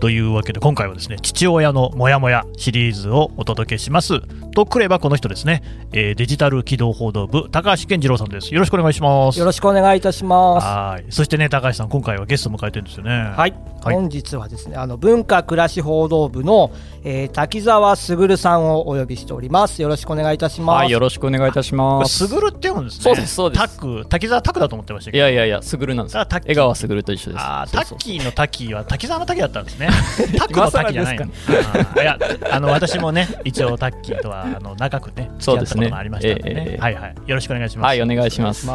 というわけで今回はですね父親のモヤモヤシリーズをお届けします。とくればこの人ですね、えーデジタル機動報道部高橋健次郎さんです。よろしくお願いします。よろしくお願いいたします。はい。そしてね高橋さん今回はゲストを迎えてるんですよね。はい、はい。本日はですね、あの文化暮らし報道部の、えー滝沢卓さんをお呼びしております。よろしくお願いいたします。はい、よろしくお願いいたします。すぐるって読むんですね。そうですそうです。タック滝沢タクだと思ってましたけど。いやいやいや、すぐるなんです江川すぐると一緒です。あータッキーのタッキーは滝沢の滝だったんですね。タックのタッキーじゃないの。いや、あの私もね、一応タッキーとはあの長くね、付き合ったことがありましたんでね。そうですねええはいはい。よろしくお願いします。はい、お願いします。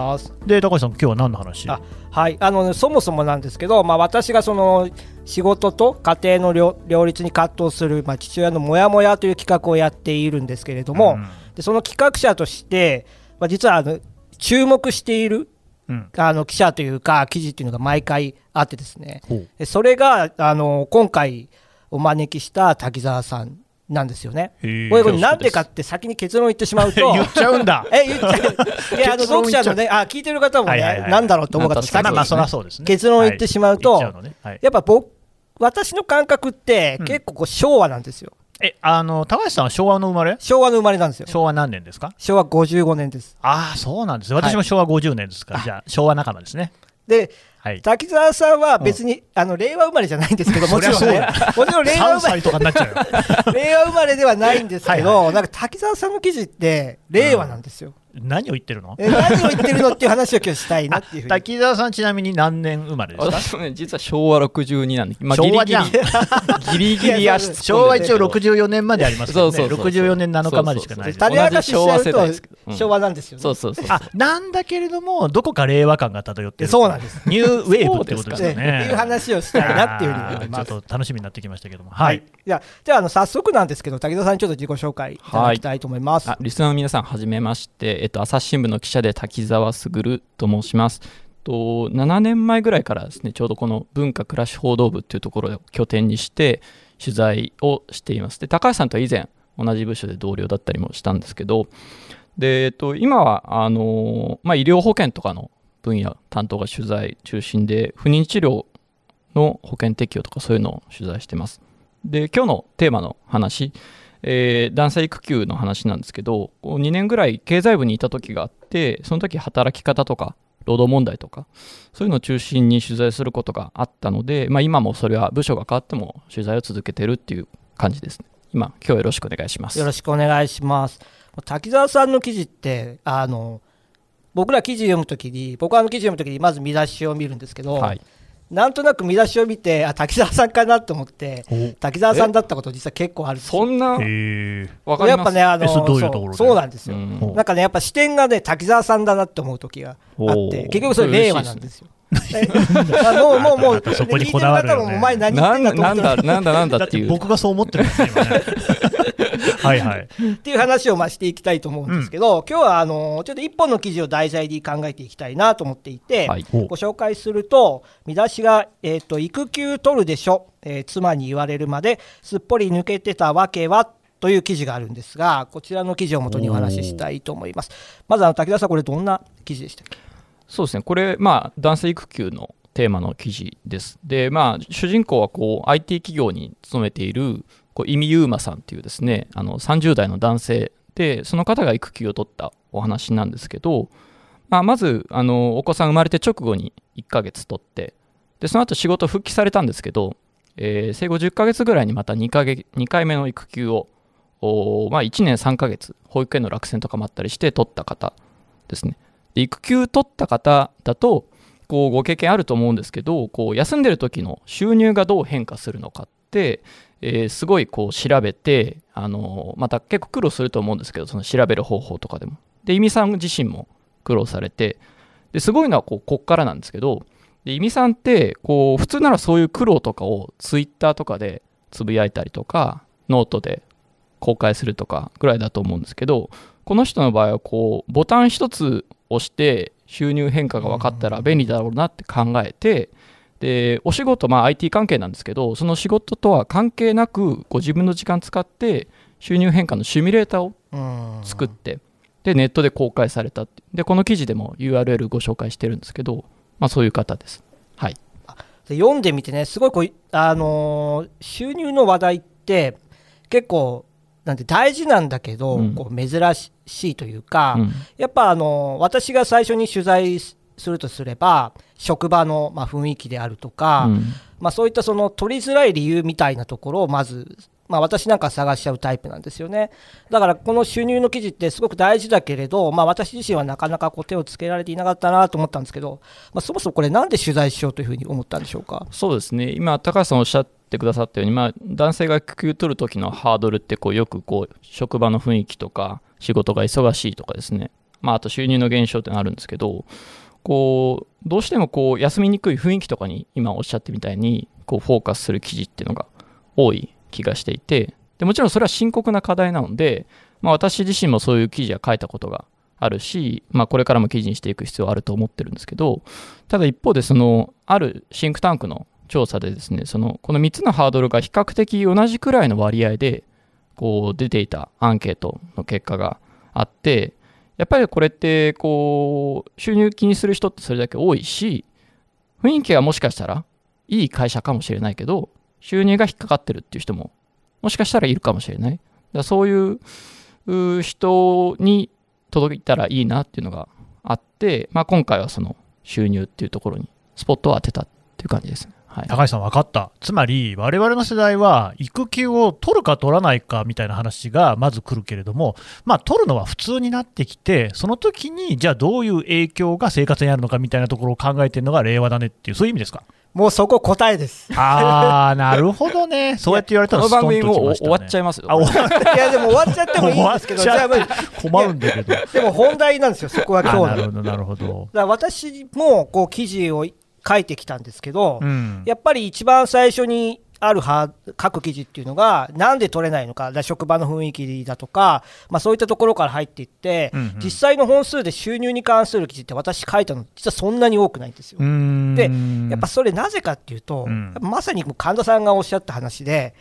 で、高橋さん、今日は何の話？あはい、あのそもそもなんですけど、まあ、私がその仕事と家庭の両両立に葛藤する、まあ、父親のモヤモヤという企画をやっているんですけれども、うんでその企画者として、まあ、実はあの注目しているうん。あの記者というか記事っていうのが毎回あってですね。それがあの今回お招きした滝沢さんなんですよね。これなんでかって先に結論言ってしまうと。言っちゃうんだ。え言っちゃう。いやあの読者のねあ聞いてる方もねなんだろうと思う方先に。結論を言ってしまうとやっぱ僕私の感覚ってうん。結構こう昭和なんですよえ、あの、高橋さんは昭和の生まれ？昭和の生まれなんですよ昭和何年ですか？昭和55年ですああ、そうなんです。私も昭和50年ですから、じゃあ、昭和仲間ですね。ではい。滝沢さんは別にあの令和生まれじゃないんですけどもちろんねもちろん令和3生まれ歳とかになっちゃうよ。令和生まれではないんですけはいど、なんか滝沢さんの記事って令和なんですよ。何を言ってるの？え何を言ってるのっていう話を今日したいなっていうふうに。滝沢さんちなみに何年生まれですか私もね、実は昭和62なんで、まあ、昭和じゃん。ギリギリ、足昭和一応64年までありますけどね、そうそうそうそう。64年7日までしかない。です種明か昭和世代ですけど昭和なんですよね。そうそうそう。あなんだけれども、どこか令和感が漂ってるそうなんです。ニューウェーブってことですよね。ね。っていう話をしたいなっていうふうに思います。ちょっと楽しみになってきましたけども、ははい。い。。じゃあ、じゃああの早速なんですけど、滝沢さんにちょっと自己紹介いただきたいと思います。あリスナーの皆さん、はじめまして、えっと、朝日新聞の記者で滝沢卓と申します。と7年前ぐらいからですね、ちょうどこの文化暮らし報道部っていうところを拠点にして、取材をしています。で、高橋さんとは以前、同じ部署で同僚だったりもしたんですけど、で、えっと、今は、あのまあ、医療保険とかの分野担当が取材中心で、不妊治療の保険適用とかそういうのを取材してます。で、今日のテーマの話、えー男性育休の話なんですけどこう2年ぐらい経済部にいた時があってその時働き方とか労働問題とかそういうのを中心に取材することがあったので、まあ、今もそれは部署が変わっても取材を続けてるっていう感じですね。今今日はよろしくお願いします。よろしくお願いします。滝沢さんの記事って、あの、僕ら記事読むときに、僕はあの記事読むときにまず見出しを見るんですけど、はいなんとなく見出しを見て、あ、滝沢さんかなと思って、滝沢さんだったこと実は結構あるんですよ。そんな？かります。やっぱね、あのえそうなんですよ。なんかね、やっぱ視点がね、滝沢さんだなって思う時があって、結局それ令和なんですよ。もう、もう、もう、そこにこだわるよね。聞いてる方もお前何言ってんだと思なんってる。だなんだなんだだっていう。僕がそう思ってるんですね、今ね。はいはい。っていう話をまあしていきたいと思うんですけど、今日はあのちょっと一本の記事を題材に考えていきたいなと思っていて、はいご紹介すると、見出しが、えーと育休取るでしょ、えー妻に言われるまですっぽり抜けてたわけはという記事があるんですが、こちらの記事をもとにお話ししたいと思います。まずあの滝田さん、これ、どんな記事でしたっけ？そうですね、これ、まあ、男性育休のテーマの記事です。で、まあ、主人公はこう IT 企業に勤めているこうイミユーマさんっていうですね、あの30代の男性で、その方が育休を取ったお話なんですけど、まあ、まずあのお子さん生まれて直後に1ヶ月取って、でその後仕事復帰されたんですけど、えー生後10ヶ月ぐらいにまた2か月2回目の育休を、おまあ、1年3ヶ月、保育園の落選とかもあったりして取った方ですね。で育休取った方だとこうご経験あると思うんですけどこう休んでる時の収入がどう変化するのかって、えーすごいこう調べてあのまた結構苦労すると思うんですけどその調べる方法とかでも。でイミさん自身も苦労されてですごいのはこうこっからなんですけどでイミさんってこう普通ならそういう苦労とかをツイッターとかでつぶやいたりとかノートで公開するとかぐらいだと思うんですけどこの人の場合はこうボタン一つ押して収入変化が分かったら便利だろうなって考えてでお仕事まあ IT 関係なんですけどその仕事とは関係なくご自分の時間使って収入変化のシミュレーターをうん。作ってでネットで公開されたってでこの記事でも URL ご紹介してるんですけど、まあ、そういう方です。はい、で読んでみてね、すごいこう、あのー収入の話題って、結構、なんて大事なんだけど、うん。こう珍しいというか、うん。やっぱ、あのー私が最初に取材するとすれば、職場の、まあ、雰囲気であるとか、うんまあ、そういったその取りづらい理由みたいなところをまず、まあ、私なんか探しちゃうタイプなんですよね。だからこの収入の記事ってすごく大事だけれど、まあ、私自身はなかなかこう手をつけられていなかったなと思ったんですけど、まあ、そもそもこれ、なんで取材しようというふうに思ったんでしょうか？そうですね今高橋さんおっしゃってくださったように、まあ、男性が育休取る時のハードルってこうよくこう職場の雰囲気とか仕事が忙しいとかですね、まあ、あと収入の減少ってのあるんですけどこうどうしてもこう休みにくい雰囲気とかに今おっしゃってみたいにこうフォーカスする記事っていうのが多い気がしていてでもちろんそれは深刻な課題なので、まあ、私自身もそういう記事は書いたことがあるし、まあ、これからも記事にしていく必要はあると思ってるんですけどただ一方でそのあるシンクタンクの調査でですねそのこの3つのハードルが比較的同じくらいの割合でこう出ていたアンケートの結果があってやっぱりこれってこう収入気にする人ってそれだけ多いし雰囲気がもしかしたらいい会社かもしれないけど収入が引っかかってるっていう人ももしかしたらいるかもしれないだそういうう人に届いたらいいなっていうのがあって、まあ、今回はその収入っていうところにスポットを当てたっていう感じですね。はい、高橋さん分かった。つまり、我々の世代は、育休を取るか取らないかみたいな話がまず来るけれども、まあ、取るのは普通になってきて、その時に、じゃあどういう影響が生活にあるのかみたいなところを考えてるのが令和だねっていう、そういう意味ですか？もうそこ答えです。あー、なるほどね。そうやって言われたらこの番組もうストンときましたね終わっちゃいますよ。あ、終わいや、でも終わっちゃってもいいんですけど、じゃあ、終わっちゃうまあ困るんだけど。でも本題なんですよ、そこは今日なるほど、なるほど。ら私もこう記事を書いてきたんですけど、うん。やっぱり一番最初にあるは書く記事っていうのが、なんで取れないのか、職場の雰囲気だとか、まあ、そういったところから入っていって、うんうん実際の本数で収入に関する記事って私書いたの、実はそんなに多くないんですよ。でやっぱそれなぜかっていうと、うんまさに神田さんがおっしゃった話で、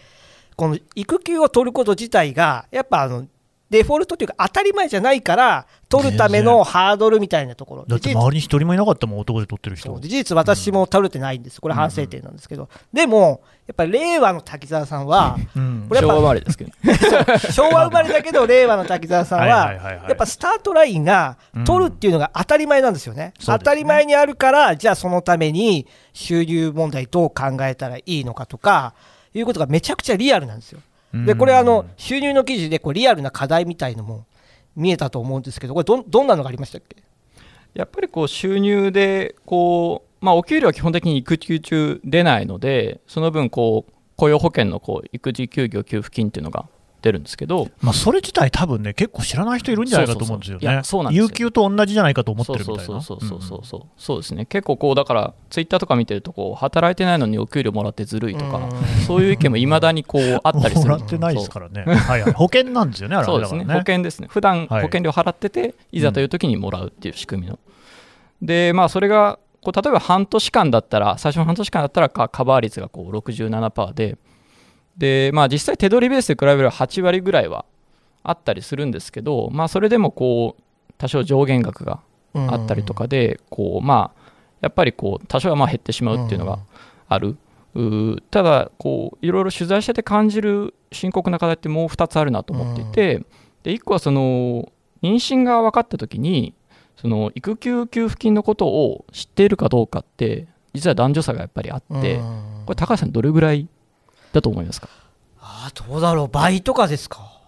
この育休を取ること自体が、やっぱあのデフォルトというか、当たり前じゃないから、取るためのハードルみたいなところ。だって周りに一人もいなかったもん、男で取ってる人。事実、私も取れてないんです、これ反省点なんですけど、でも、やっぱり令和の滝沢さんは、うん。昭和生まれですけど。昭和生まれだけど、令和の滝沢さんはいははいはいはい、やっぱスタートラインが取るっていうのが当たり前なんですよね。そうですね。当たり前にあるから、じゃあそのために収入問題どう考えたらいいのかとか、いうことがめちゃくちゃリアルなんですよ。で、これあの、収入の記事でこうリアルな課題みたいのも見えたと思うんですけど、これどん、どんなのがありましたっけ？やっぱりこう収入でこう、まあ、お給料は基本的に育休中出ないのでその分こう雇用保険のこう育児休業給付金っていうのが出るんですけどまあ、それ自体多分ね、結構知らない人いるんじゃないかと思うんですよそうそうなん有給と同じじゃないかと思ってるみたいな。そうそうそうそうそうそうですね結構こうだからツイッターとか見てるとこう働いてないのにお給料もらってずるいとかうん。そういう意見もいまだにこうあったりする。もらってないですからね。はいはい。保険なんですよね、あれそうですね。保険ですね。普段はい。保険料払ってて、い、ざという時にもらうっていう仕組みの、でまあそれがこう例えば半年間だったら最初の半年間だったらカカバー率がこう67%ででまあ実際手取りベースで比べれば8割ぐらいはあったりするんですけどまあそれでもこう多少上限額があったりとかで、こうまあやっぱりこう多少はまあ減ってしまうっていうのがある、ただこういろいろ取材してて感じる深刻な課題ってもう2つあるなと思っていて、で1個はその妊娠が分かった時にその育休給付金のことを知っているかどうかって実は男女差がやっぱりあって、うん。これ高橋さんどれぐらいだと思いますか？あーどうだろう、倍とかですか？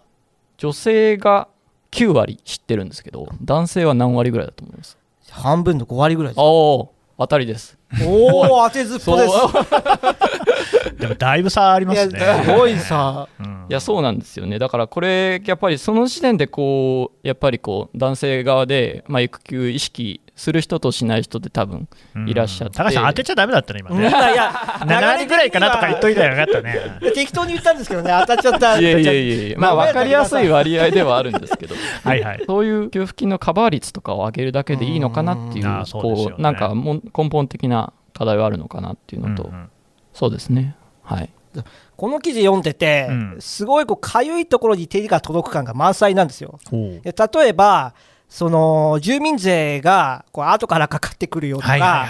女性が9割知ってるんですけど男性は何割ぐらいだと思います？半分の5割ぐらいです。おお当たりですおお、当てずっぽです。でもだいぶ差ありますね。すごいさ。うんいやそうなんですよねだからこれやっぱりその時点でこうやっぱりこう男性側で、まあ、育休意識する人としない人って多分いらっしゃって高橋さん当てちゃダメだったね、今ね。いやいや、7割ぐらいかなとか言っといたらよかったね。適当に言ったんですけどね、当たっちゃった。いやいやいやいやまあ分かりやすい割合ではあるんですけどはいはい。そういう給付金のカバー率とかを上げるだけでいいのかなっていうこうなんかもん根本的な課題はあるのかなっていうのと、うんうん。そうですね。はい。この記事読んでて、うん。すごいこうかゆいところに手が届く感が満載なんですよ。例えばその住民税がこう後からかかってくるよとか、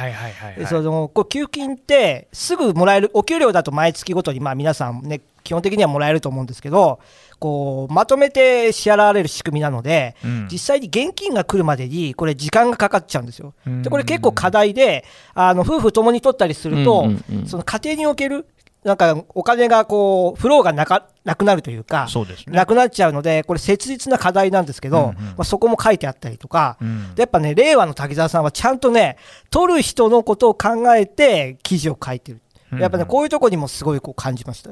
そのこう給付金ってすぐもらえるお給料だと毎月ごとにまあ皆さんね基本的にはもらえると思うんですけどこうまとめて支払われる仕組みなので、うん。実際に現金が来るまでにこれ時間がかかっちゃうんですよ。うん。でこれ結構課題であの夫婦ともに取ったりすると、その家庭におけるなんかお金がこうフローがなかなくなるというかそうですねなくなっちゃうのでこれ切実な課題なんですけど、うんうんまあ、そこも書いてあったりとか、うんでやっぱね、令和の滝沢さんはちゃんとね、取る人のことを考えて記事を書いてる。やっぱね、こういうとこにもすごいこう感じました。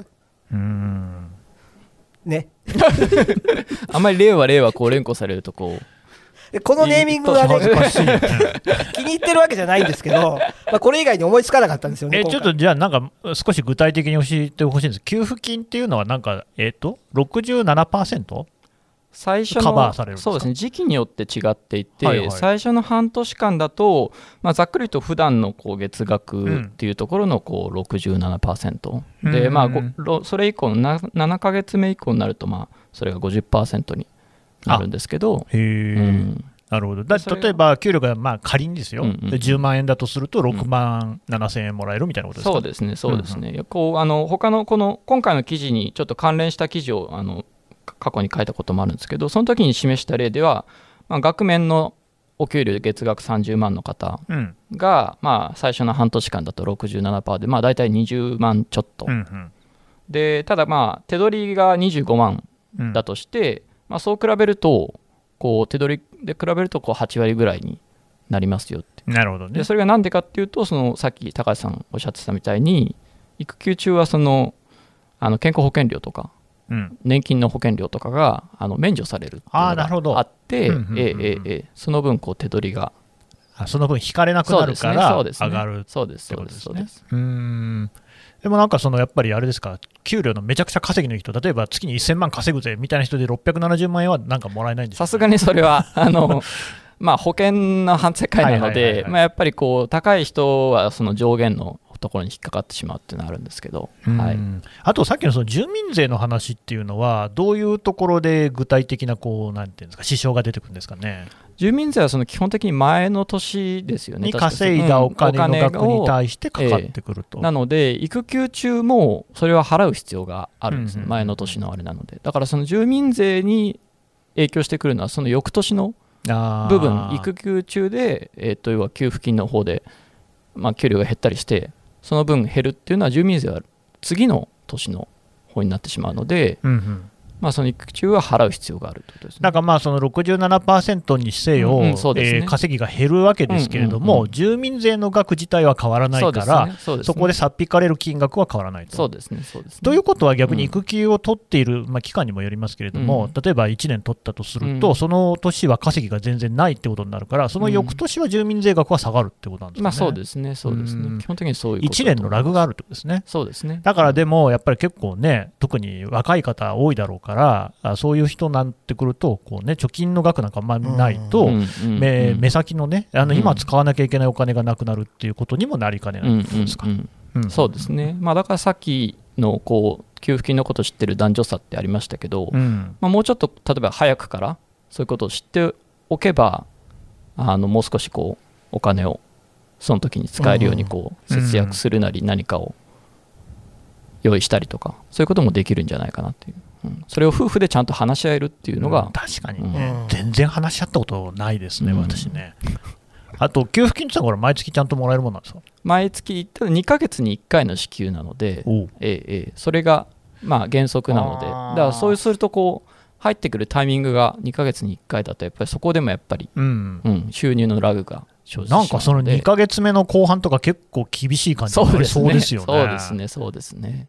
うんね。あんまり令和令和こう連呼されるとこうでこのネーミングはね、気に入ってるわけじゃないんですけど、まあ、これ以外に思いつかなかったんですよね。えちょっとじゃあ、なんか少し具体的に教えてほしいんです。給付金っていうのは、なんか、えっ、と、67%? 最初のカバーされるんですか？そうですね時期によって違っていて、はいはい。最初の半年間だと、まあ、ざっくりと普段のこう月額っていうところのこう67%、うん。で、まあ、ごろそれ以降のな7ヶ月目以降になると、まあ、それが50%になるんですけど、へえ、うん。なるほど。だ例えば、給料がまあ仮にですよ、うんうんで10万円だとすると、6万7千円もらえるみたいなことですか、そうですね、そうですね、いやこうあの他のこの今回の記事にちょっと関連した記事をあのか過去に書いたこともあるんですけど、その時に示した例では、まあ、額面のお給料で月額30万の方うん。が、まあ、最初の半年間だと67%で、まあ、大体20万ちょっと、うんうん。でただ、まあ、手取りが25万うんだとして、まあ、そう比べると、こう手取りで比べるとこう8割ぐらいになりますよって。なるほどね。で。それがなんでかっていうとそのさっき高橋さんおっしゃってたみたいに育休中はそのあの健康保険料とかうん。年金の保険料とかがあの免除されるあーなるほど。があってその分こう手取りがあその分引かれなくなるから上がるそうですってそうですそうでことですねす。うーんでもなんかそのやっぱりあれですか、給料のめちゃくちゃ稼ぎの人、例えば月に1000万稼ぐぜみたいな人で670万円はなんかもらえないんですか？さすがにそれは あのまあ保険の反世界なのでまあやっぱりこう高い人はその上限のところに引っかかってしまうっていうのはあるんですけど、はい、うんあとさっきのその住民税の話っていうのは、どういうところで具体的なこうなんていうんですか支障が出てくるんですかね。住民税はその基本的に前の年ですよね。稼いだお金の額に対してかかってくると。なので、育休中もそれは払う必要があるんですね、うんうん前の年のあれなので。だからその住民税に影響してくるのは、その翌年の部分、育休中で、えー、と要は給付金の方で、まあ、給料が減ったりして、その分減るっていうのは、住民税は次の年の方になってしまうので、うんうん。まあ、その育休は払う必要があるということですね。なんかまあその67%にせよ、うんうんねえー稼ぎが減るわけですけれども、うんうんうん住民税の額自体は変わらないから、ねそねそこでさっ引かれる金額は変わらないと。そうですね、そうですね。ということは逆に育休を取っている、まあ、期間にもよりますけれども、うん例えば1年取ったとすると、うんその年は稼ぎが全然ないってことになるから、その翌年は住民税額は下がるってことなんですね。まあそうですね、そうですうんね。基本的にそういうこと1年のラグがあるってことですね。そうですね。だからでも、やっぱり結構ね、特に若い方多いだろうから、あそういう人になってくると、こうね、貯金の額なんかまあないと、目先のね、あのうん。今使わなきゃいけないお金がなくなるっていうことにもなりかねないですか。そうですね、まあ、だからさっきのこう給付金のことを知ってる男女差ってありましたけど、うん。まあ、もうちょっと例えば早くからそういうことを知っておけばあのもう少しこうお金をその時に使えるようにこううん。節約するなり何かを用意したりとかそういうこともできるんじゃないかなっていう、うんそれを夫婦でちゃんと話し合えるっていうのうんが、確かに、うん。うん。全然話し合ったことないですね、うん。私ね。あと、給付金って毎月ちゃんともらえるもんなんですか？毎月ただ2ヶ月に1回の支給なので、ええええ、それがまあ原則なので、だからそうするとこう入ってくるタイミングが2ヶ月に1回だと、やっぱりそこでもやっぱり、うん。うん、収入のラグが生じなんかその2ヶ月目の後半とか結構厳しい感じがありそうですね。そうですよね。そうですね、そうですね。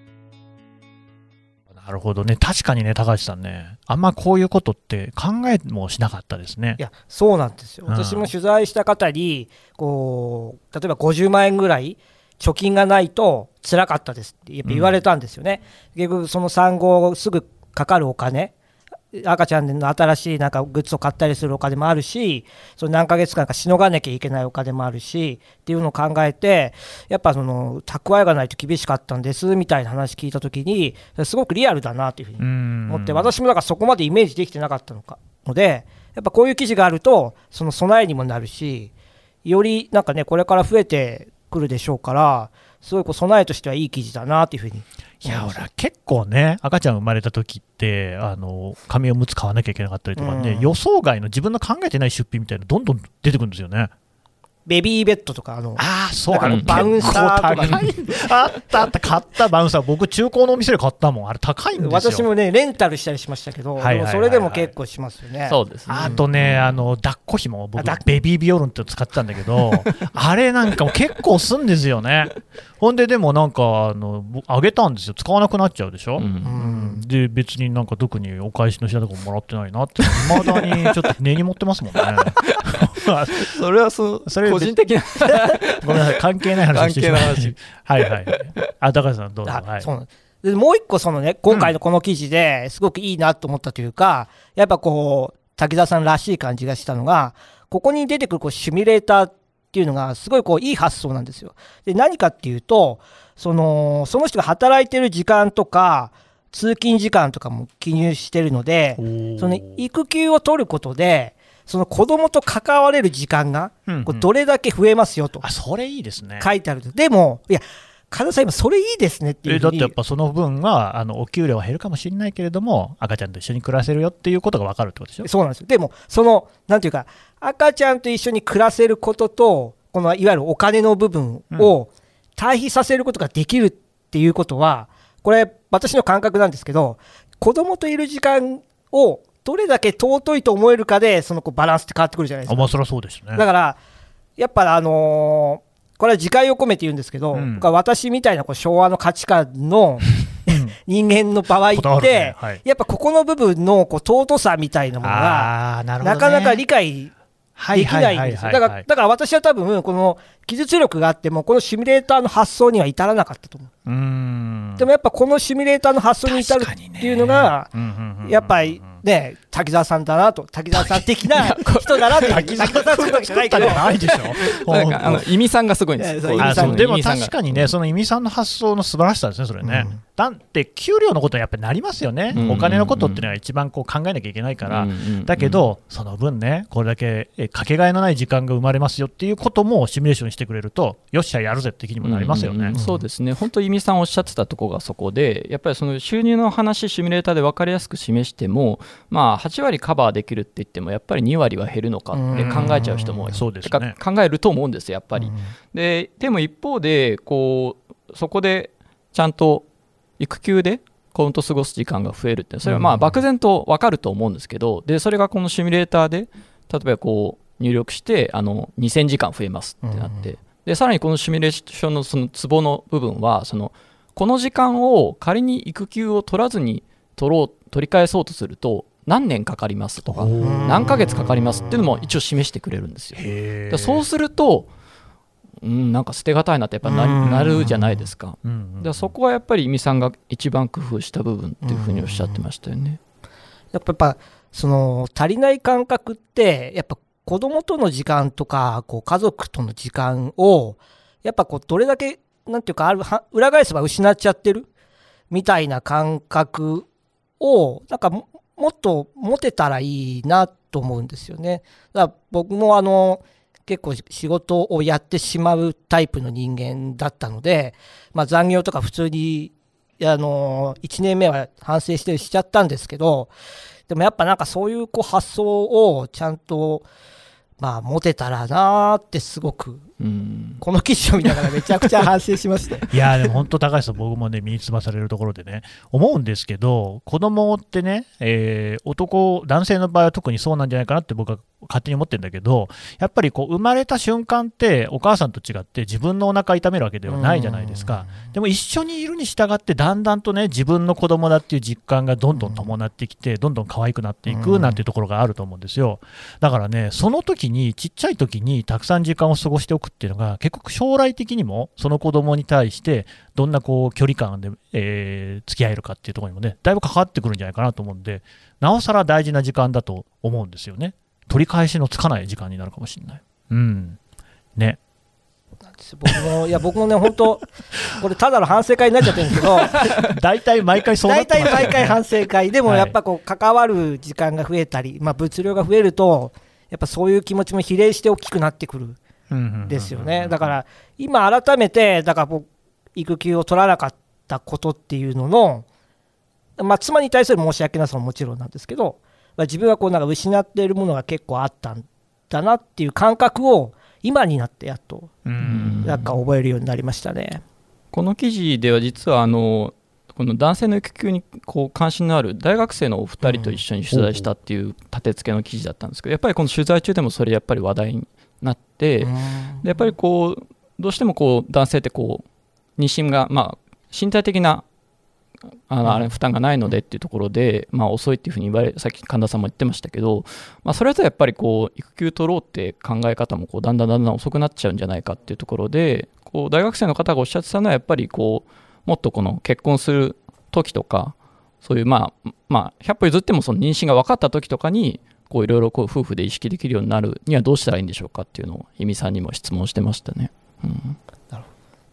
なるほどね。確かにね、高橋さんね。あんまこういうことって考えもしなかったですねい。やそうなんですよ、うん私も取材した方にこう例えば50万円ぐらい貯金がないと辛かったですってやっぱ言われたんですよね、結局その産後すぐかかるお金赤ちゃんの新しいなんかグッズを買ったりするお金もあるしその何ヶ月間かしのがなきゃいけないお金もあるしっていうのを考えてやっぱその蓄えがないと厳しかったんですみたいな話聞いた時にすごくリアルだなというふうにうん。思って、私もだからそこまでイメージできてなかったのかので、やっぱこういう記事があると、その備えにもなるし、よりなんかね、これから増えてくるでしょうから、すごいこう備えとしてはいい記事だなというふうにいや、ほら、結構ね、赤ちゃん生まれた時って、あの、紙おむつ買わなきゃいけなかったりとかね、うん予想外の自分の考えてない出費みたいなのどんどん出てくるんですよね。ベビーベッドとか、あのああ、そう、の、バウンサーとかあったあった、買ったバウンサー。僕、中古のお店で買ったもん。あれ高いんですよ。私もね、レンタルしたりしましたけど、はいはいはいはいでもそれでも結構しますよね。そうですね。あとね、あの、抱っこひも、僕ベビービオルンっての使ってたんだけど、あれなんかも結構すんですよね。ほんで、でもなんか、あの、僕あげたんですよ。使わなくなっちゃうでしょ？うんうんで、別になんか特にお返しの品とかももらってないなって、いまだにちょっと根に持ってますもんね。それはそそれ個人的な。ごめんなさい、関係ない話をしてしまいましはいはい。あ、高橋さんどうぞ。あはい。そうなんでもう一個、そのね、今回のこの記事ですごくいいなと思ったというか、やっぱこう、滝沢さんらしい感じがしたのが、ここに出てくるこうシミュレーターっていうのが、すごいこういい発想なんですよ。で、何かっていうと、その、その人が働いてる時間とか、通勤時間とかも記入してるので、その育休を取ることで、その子供と関われる時間が、こうどれだけ増えますよとあ、それいいですね。書いてあると。でも、いや、神田さん、今、それいいですねっていうだってやっぱその分はあのお給料は減るかもしれないけれども赤ちゃんと一緒に暮らせるよっていうことが分かるってことでしょ？そうなんですよ。でも、その、なんていうか、赤ちゃんと一緒に暮らせることと、このいわゆるお金の部分を対比させることができるっていうことは、これ、私の感覚なんですけど、子供といる時間をどれだけ尊いと思えるかで、そのこうバランスって変わってくるじゃないですか。あまあそりゃそうですね。だから、やっぱあのーこれは自戒を込めて言うんですけど、うん。私みたいなこう昭和の価値観の 人間の場合って、るね。はい。やっぱここの部分のこう尊さみたいなものが、なるほど、なね、かなか理解できないんですよ。だから、だから私は多分、この技術力があっても、このシミュレーターの発想には至らなかったと思う。うでもやっぱこのシミュレーターの発想に至るっていうのが、やっぱりね、滝沢さんだなと、滝沢さん的な人だなと滝沢さん作るわけじゃないけど、ないでしょなんかあの意味さんがすごいんです。でも確にかにね、その意味さんの発想の素晴らしさですね、それね。だって、給料のことはやっぱりなりますよね、うん。お金のことっていうのは一番こう考えなきゃいけないから、だけ、ど、その分ね、これだけえかけがえのない時間が生まれますよっていうこともシミュレーションしてくれると、よっしゃ、やるぜって気にもなりますよね。うん。うん。うん。そうですね、本当、意味さんおっしゃってたところがそこで、やっぱりその収入の話、シミュレーターで分かりやすく示しても、まあ、8割カバーできるって言っても、やっぱり2割は減るのかって考えちゃう人もうんそうですね。考えると思うんですよ、やっぱり。ででも一方でこう、そこでちゃんと育休で子供と過ごす時間が増えるって、それはまあ漠然と分かると思うんですけど、でそれがこのシミュレーターで、例えばこう入力して、あの2000時間増えますってなって、でさらにこのシミュレーションのそのツボの部分は、そのこの時間を仮に育休を取らずに取ろう取り返そうとすると、何年かかりますとか、何ヶ月かかりますっていうのも一応示してくれるんですよ。そうすると、うん、なんか捨てがたいなってやっぱなうんなるじゃないですか。うそこはやっぱり意味さんが一番工夫した部分っていうふうにおっしゃってましたよね。やっぱやっぱその足りない感覚って、やっぱ子供との時間とか、こう家族との時間を、やっぱこうどれだけ、なんていうか、あるは裏返せば失っちゃってるみたいな感覚を、なんかもっと持てたらいいなと思うんですよね。だから僕もあの、結構仕事をやってしまうタイプの人間だったので、まあ、残業とか普通に、あの、1年目は反省してしちゃったんですけど、でもやっぱなんかそういうこう発想をちゃんとまあ、モテたらなってすごく、この記事を見ながらめちゃくちゃ反省しました。いやーでも本当、高橋さん、僕もね、身につまされるところでね、思うんですけど、子供ってね、えー男、男性の場合は特にそうなんじゃないかなって僕は勝手に思ってるんだけど、やっぱりこう生まれた瞬間って、お母さんと違って、自分のお腹痛めるわけではないじゃないですか。でも一緒にいるに従って、だんだんとね、自分の子供だっていう実感がどんどん伴ってきて、どんどん可愛くなっていくなんていうところがあると思うんですよ。だからね、その時に、ちっちゃい時にたくさん時間を過ごしておくっていうのが、結局将来的にも、その子供に対して、どんなこう距離感で、えー付き合えるかっていうところにもね、だいぶ関わってくるんじゃないかなと思うんで、なおさら大事な時間だと思うんですよね。取り返しのつかない時間になるかもしれない。うん。ね。僕も、いや、僕もね、本当、これ、ただの反省会になっちゃってるんですけど、大体毎回そうな大ってまね体毎回反省会、でもはいやっぱこう、関わる時間が増えたり、まあ、物量が増えると、やっぱそういう気持ちも比例して大きくなってくるんですよね。だから、今、改めて、だから僕、育休を取らなかったことっていうのの、まあ、妻に対する申し訳なさももちろんなんですけど、まあ、自分はこうなんか失っているものが結構あったんだなっていう感覚を、今になってやっと、うん。なんか覚えるようになりましたね。この記事では実はあのこの男性の育休にこう関心のある大学生のお二人と一緒に取材したっていう立て付けの記事だったんですけどやっぱりこの取材中でもそれやっぱり話題になってでやっぱりこうどうしてもこう男性ってこう妊娠がまあ身体的なあのあれ負担がないのでっていうところで、まあ、遅いっていうふうに言われさっき神田さんも言ってましたけど、まあ、それだとやっぱりこう育休取ろうって考え方もこうだんだんだんだん遅くなっちゃうんじゃないかっていうところでこう大学生の方がおっしゃってたのはやっぱりこうもっとこの結婚する時とかそういうまあまあ100歩譲ってもその妊娠が分かった時とかにこういろいろこう夫婦で意識できるようになるにはどうしたらいいんでしょうかっていうのを氷見さんにも質問してましたね。うん。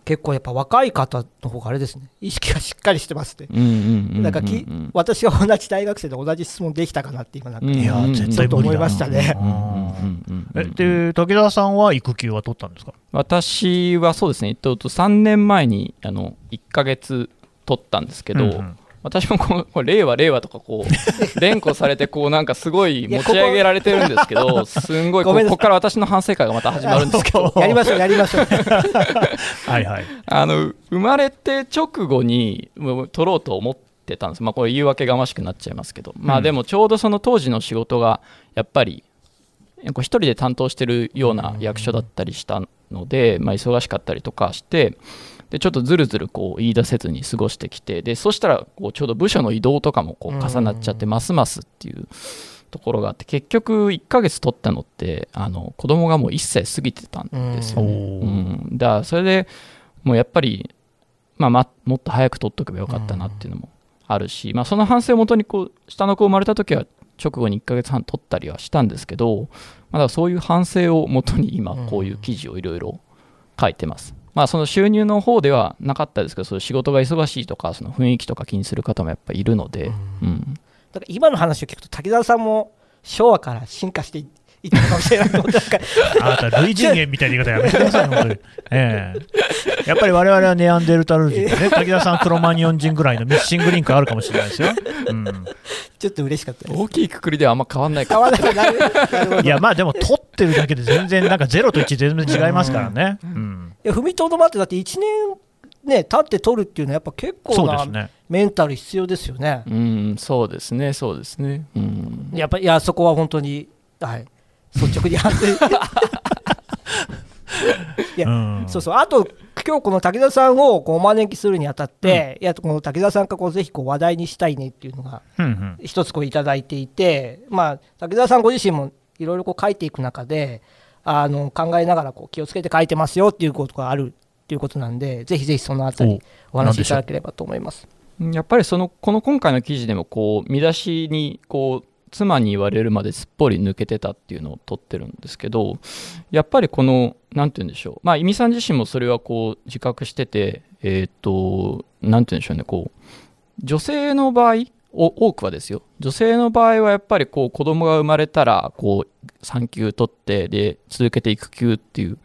結構やっぱ若い方の方があれですね、意識がしっかりしてますね。うんうんうんうんうんなんかき私が同じ大学生で同じ質問できたかなって今なんか、うん。いや、絶ちょっと思いましたね。うんうんうんうんえで、武田さんは育休は取ったんですか？私はそうですね、えっと、3年前にあの1ヶ月取ったんですけど、うんうん私もこうこう令和、令和とかこう 連呼されてこうなんかすごい持ち上げられてるんですけど、すんごいこここから私の反省会がまた始まるんですけど、やりましょう、やりましょう。はいはい。あの生まれて直後にもう取ろうと思ってたんです、まあ、これ言い訳がましくなっちゃいますけど、まあ、うん。でもちょうどその当時の仕事がやっぱりこう一人で担当してるような役所だったりしたので、まあ、忙しかったりとかしてでちょっとずるずるこう言い出せずに過ごしてきてでそしたらこうちょうど部署の移動とかもこう重なっちゃってますますっていうところがあって結局1ヶ月取ったのってあの子供がもう1歳過ぎてたんですよね。うん、だからそれでもうやっぱり、まあ、まもっと早く取っとけばよかったなっていうのもあるし、まあ、その反省をもとにこう下の子生まれた時は直後に1ヶ月半取ったりはしたんですけど、まあ、だそういう反省をもとに今こういう記事をいろいろ書いてます。まあ、その収入の方ではなかったですけどそういう仕事が忙しいとかその雰囲気とか気にする方もやっぱいるので、うん。だから今の話を聞くと、滝沢さんも昭和から進化していいったかもしれないと思っか あなた、類人猿みたいな言い方やめてください、本当に。ええ。やっぱり我々はネアンデルタル人でね、滝田さん、クロマニオン人ぐらいのミッシングリンクあるかもしれないですよ。うん、ちょっと嬉しかったです。大きいくくりではあんま変わんない。か変わらない。いや、まあでも、取ってるだけで全然、なんか0と1全然違いますからね。うん、いや踏みとどまって、だって1年、ね、経って取るっていうのは、やっぱ結構なそうですね。メンタル必要ですよね。うんそうですねそうですね。うん。やっぱいや、そこは本当に、はい、率直に反省。いやうん。そうそう、あと、今日この武田さんをこうお招きするにあたって、いやこの武田さんからこうぜひこう話題にしたいねっていうのが、うんうん。一つこういただいていて、まあ、武田さんご自身もいろいろこう書いていく中で、あの考えながらこう気をつけて書いてますよっていうことがあるっていうことなんで、ぜひぜひそのあたり、お話しいただければと思います。やっぱりそのこの今回の記事でもこう見出しにこう妻に言われるまですっぽり抜けてたっていうのを取ってるんですけどやっぱりこの何て言うんでしょう？まあ井見さん自身もそれはこう自覚しててえっ、と何て言うんでしょうねこう女性の場合お多くはですよ。女性の場合はやっぱりこう子供が生まれたらこう産休取ってで続けて育休っていう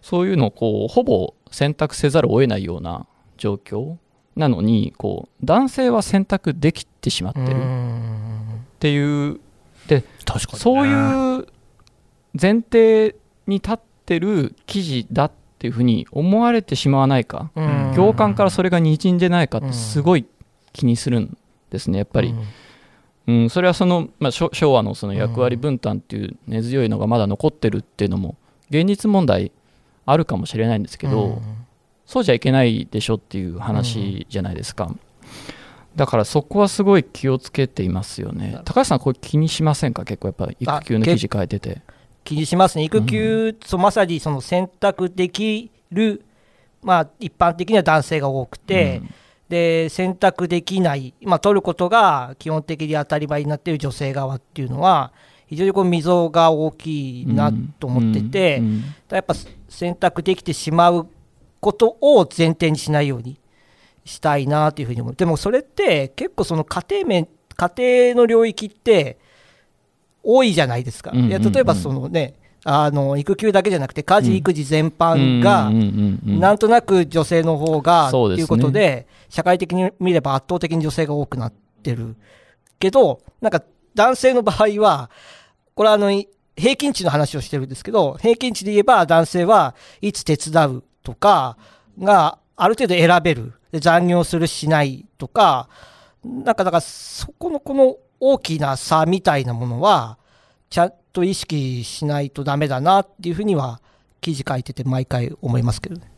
そういうのをこうほぼ選択せざるを得ないような状況なのにこう男性は選択できてしまってるっうん。ていう確かに、ね。そういう前提に立ってる記事だっていうふうに思われてしまわないか、うん。行間からそれがにじんでないかってすごい気にするんですねやっぱり、うん。それはその、まあ、昭昭和のその役割分担っていう根強いのがまだ残ってるっていうのも現実問題あるかもしれないんですけど、そうじゃいけないでしょっていう話じゃないですか、だからそこはすごい気をつけていますよね。高橋さんこれ気にしませんか？結構やっぱ育休の記事書いてて。気にしますね、育休、そうまさにその選択できる、まあ、一般的には男性が多くて、で選択できない、まあ、取ることが基本的に当たり前になっている女性側っていうのは、非常にこう溝が大きいなと思ってて、うんうんやっぱ選択できてしまうことを前提にしないようにしたいなというふうに思う。でもそれって結構その家庭面家庭の領域って多いじゃないですか。いや例えばそのねあの育休だけじゃなくて家事育児全般がなんとなく女性の方がそうですね。っていうことで社会的に見れば圧倒的に女性が多くなってるけどなんか男性の場合はこれはあのい平均値の話をしてるんですけど平均値で言えば男性はいつ手伝うとかがある程度選べる。で残業するしないとかなんかだからそこのこの大きな差みたいなものはちゃんと意識しないとダメだなっていうふうには記事書いてて毎回思いますけどね。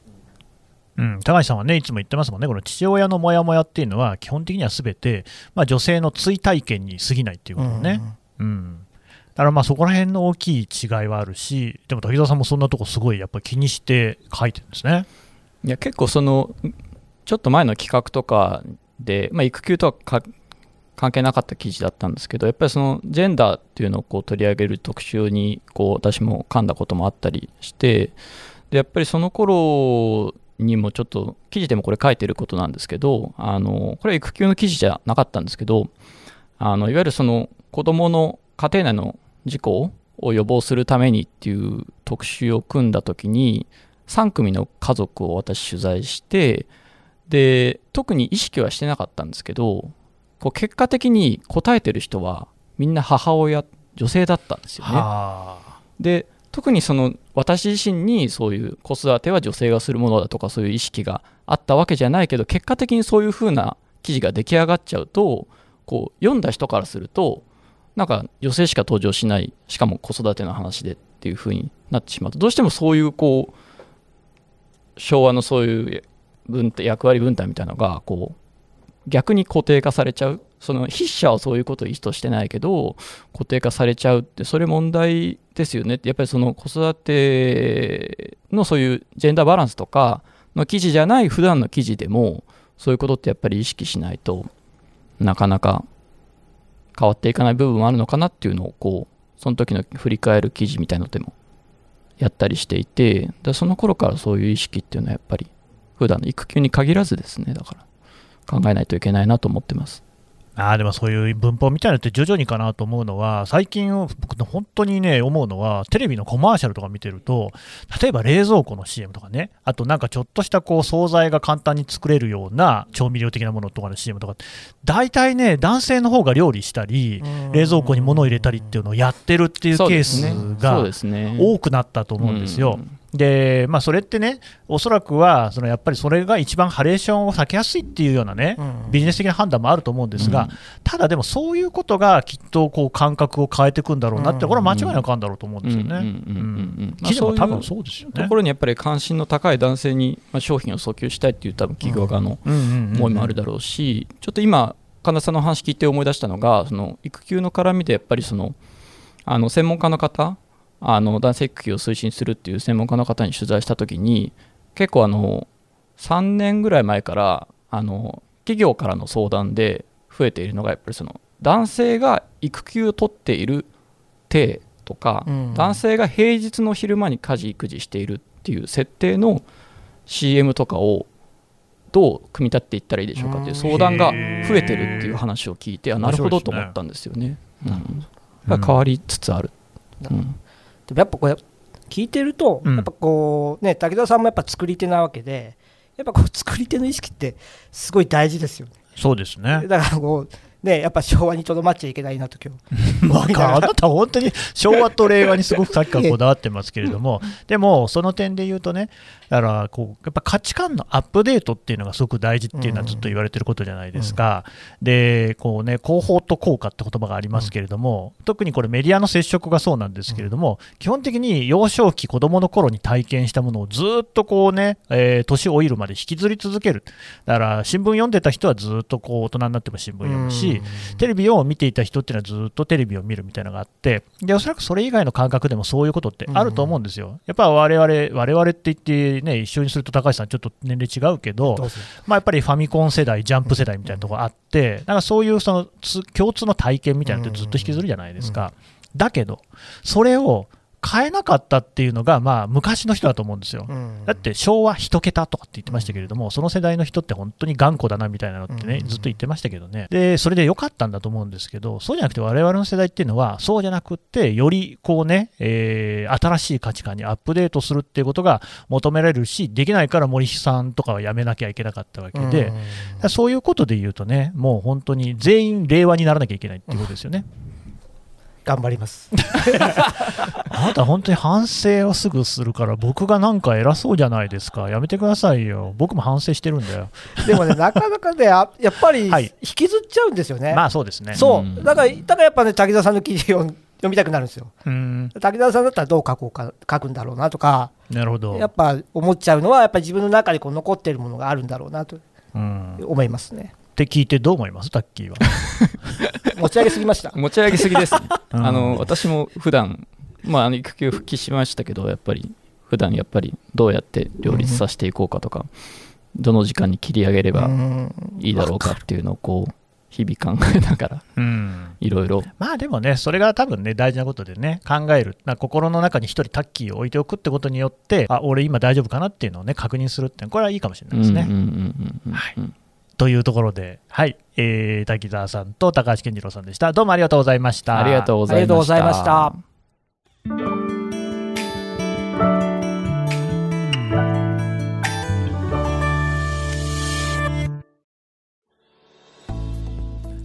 うん、高橋さんはね、いつも言ってますもんね、この父親のモヤモヤっていうのは、基本的にはすべて、まあ、女性の追体験に過ぎないっていうことね。うんだからまあそこら辺の大きい違いはあるし、でも滝沢さんもそんなとこすごいやっぱり気にして書いてるんですね。いや結構そのちょっと前の企画とかで、まあ、育休とはか関係なかった記事だったんですけどやっぱりそのジェンダーっていうのをこう取り上げる特集にこう私も噛んだこともあったりしてでやっぱりその頃にもちょっと記事でもこれ書いてることなんですけどあのこれは育休の記事じゃなかったんですけどあのいわゆるその子どもの家庭内の事故を予防するためにっていう特集を組んだ時に3組の家族を私取材してで特に意識はしてなかったんですけどこう結果的に答えてる人はみんな母親女性だったんですよね。はあ。で特にその私自身にそういう子育ては女性がするものだとかそういう意識があったわけじゃないけど結果的にそういう風な記事が出来上がっちゃうとこう読んだ人からするとなんか女性しか登場しないしかも子育ての話でっていう風になってしまうとどうしてもそういうこう昭和のそういう分役割分担みたいなのがこう逆に固定化されちゃう。その筆者はそういうことを意図してないけど固定化されちゃうってそれ問題ですよね。ってやっぱりその子育てのそういうジェンダーバランスとかの記事じゃない普段の記事でもそういうことってやっぱり意識しないとなかなか変わっていかない部分もあるのかなっていうのをこうその時の振り返る記事みたいのでもやったりしていてその頃からそういう意識っていうのはやっぱり普段の育休に限らずですねだから。考えないといけないなと思ってます。あーでもそういう文法みたいなのって徐々にかなと思うのは、最近、僕、本当にね、思うのは、テレビのコマーシャルとか見てると、例えば冷蔵庫の CM とかね、あとなんかちょっとしたこう惣菜が簡単に作れるような調味料的なものとかの CM とか、大体ね、男性の方が料理したり、冷蔵庫に物を入れたりっていうのをやってるっていうケースが多くなったと思うんですよ。で、まあ、それってね、おそらくは、そのやっぱりそれが一番ハレーションを避けやすいっていうようなね、うん。ビジネス的な判断もあると思うんですが、うん。ただでもそういうことがきっとこう感覚を変えていくんだろうなって、うん。これは間違いなくあるんだろうと思うんですよね。記事も多分まあそうですよね。ところにやっぱり関心の高い男性にまあ商品を訴求したいっていう多分企業側の思いもあるだろうし、ちょっと今神田さんの話聞いて思い出したのがその育休の絡みでやっぱりそのあの専門家の方あの男性育休を推進するっていう専門家の方に取材した時に結構あの3年ぐらい前からあの企業からの相談で増えているのがやっぱりその男性が育休を取っている体とか、うん。男性が平日の昼間に家事育児しているっていう設定の CM とかをどう組み立っていったらいいでしょうかっていう相談が増えてるっていう話を聞いてあなるほどと思ったんですよね。うん。が変わりつつある。うんでもやっぱこれ聞いてると、うん。やっぱこうね武田さんもやっぱ作り手なわけでやっぱこう作り手の意識ってすごい大事ですよね。そうですね。だからこうね、やっぱ昭和にとどまっちゃいけないなと今日。なんかあなた、本当に昭和と令和にすごくさっきからこだわってますけれども、でも、その点で言うとね、だからこう、やっぱ価値観のアップデートっていうのがすごく大事っていうのはずっと言われてることじゃないですか、でこうね、広報と効果って言葉がありますけれども、特にこれ、メディアの接触がそうなんですけれども、基本的に幼少期、子供の頃に体験したものをずっとこうね、えー年老いるまで引きずり続ける、だから新聞読んでた人はずっとこう大人になっても新聞読むし、テレビを見ていた人っていうのはずっとテレビを見るみたいなのがあって、でおそらくそれ以外の感覚でもそういうことってあると思うんですよ。やっぱ我々、我々って言ってね、一緒にすると高橋さん、ちょっと年齢違うけど、まあ、やっぱりファミコン世代、ジャンプ世代みたいなところがあって、なんかそういうそのつ共通の体験みたいなのってずっと引きずるじゃないですか。だけど、それを変えなかったっていうのが、まあ、昔の人だと思うんですよ。うん。だって昭和一桁とかって言ってましたけれども、その世代の人って本当に頑固だなみたいなのってね、うん。ずっと言ってましたけどね、でそれで良かったんだと思うんですけど、そうじゃなくて、我々の世代っていうのは、そうじゃなくって、よりこうね、えー新しい価値観にアップデートするっていうことが求められるし、できないから森さんとかはやめなきゃいけなかったわけで、だからそういうことで言うとね、もう本当に全員令和にならなきゃいけないっていうことですよね。頑張ります あなた本当に反省をすぐするから、僕がなんか偉そうじゃないですか。やめてくださいよ。僕も反省してるんだよ。でもね なかなかねあやっぱりはい引きずっちゃうんですよね、まあそうですね。そう、うんだからだからやっぱね滝沢さんの記事を読みたくなるんですようん。滝沢さんだったらどう書こうか書くんだろうなとかなるほど。やっぱ思っちゃうのはやっぱり自分の中にこう残ってるものがあるんだろうなと思いますねて聞いてどう思います？タッキーは。持ち上げすぎました持ち上げすぎですねうんあの私も普段まああの育休復帰しましたけどやっぱり普段やっぱりどうやって両立させていこうかとか、どの時間に切り上げればうんいいだろうかっていうのをこう日々考えながらうん。いろいろまあでもね、それが多分ね、大事なことでね、考える。な心の中に一人タッキーを置いておくってことによって、あ、俺今大丈夫かなっていうのをね、確認するっていうのこれはいいかもしれないですね。うんうんうんうんうんはいというところで、はい、えー、滝沢さんと高橋健次郎さんでした。どうもありがとうございました。ありがとうございままししたた。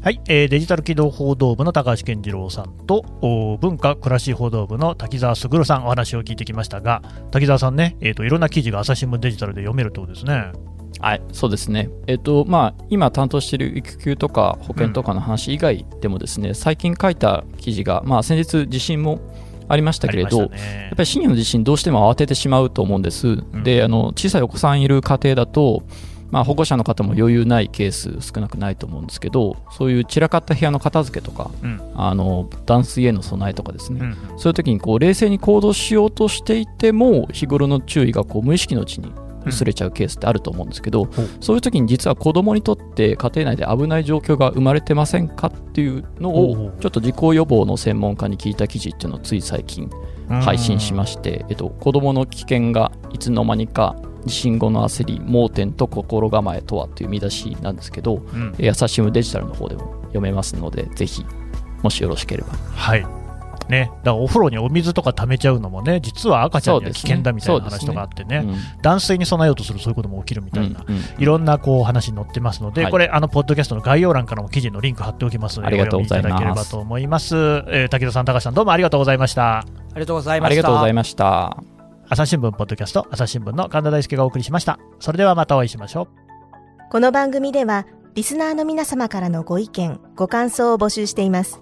はい、えーデジタル機動報道部の高橋健次郎さんとお文化暮らし報道部の滝沢卓さんお話を聞いてきましたが滝沢さんね、えー、といろんな記事が朝日新聞デジタルで読めるってことですね。はい、そうですね。えっと、まあ、今担当している育休とか保険とかの話以外でもですね、最近書いた記事が、まあ、先日地震もありましたけれど、ね。やっぱり深夜の地震どうしても慌ててしまうと思うんです。ん。で、あの、小さいお子さんいる家庭だと、まあ、保護者の方も余裕ないケース少なくないと思うんですけど、そういう散らかった部屋の片付けとか、うん。あの断水への備えとかですね、うん。そういう時にこう冷静に行動しようとしていても日頃の注意がこう無意識のうちに薄れちゃうケースってあると思うんですけど、ほうそういう時に実は子供にとって家庭内で危ない状況が生まれてませんかっていうのをちょっと事故予防の専門家に聞いた記事っていうのをつい最近配信しまして、えっと、子供の危険がいつの間にか地震後の焦り盲点と心構えとはという見出しなんですけどうん。えー朝日新聞デジタルの方でも読めますのでぜひもしよろしければ。はい。ね、だからお風呂にお水とか溜めちゃうのもね、実は赤ちゃんには危険だみたいな話とかあってね、断水に備えようとするそういうことも起きるみたいな、うんうんいろんなこう話に載ってますので、はいこれ、あのポッドキャストの概要欄からも記事のリンク貼っておきますので、ありがとうございますお読みいただければと思います。えー武田さん、高橋さん、どうもありがとうございました。ありがとうございました。ありがとうございました。朝日新聞ポッドキャスト、朝日新聞の神田大輔がお送りしました。それではまたお会いしましょう。この番組ではリスナーの皆様からのご意見、ご感想を募集しています。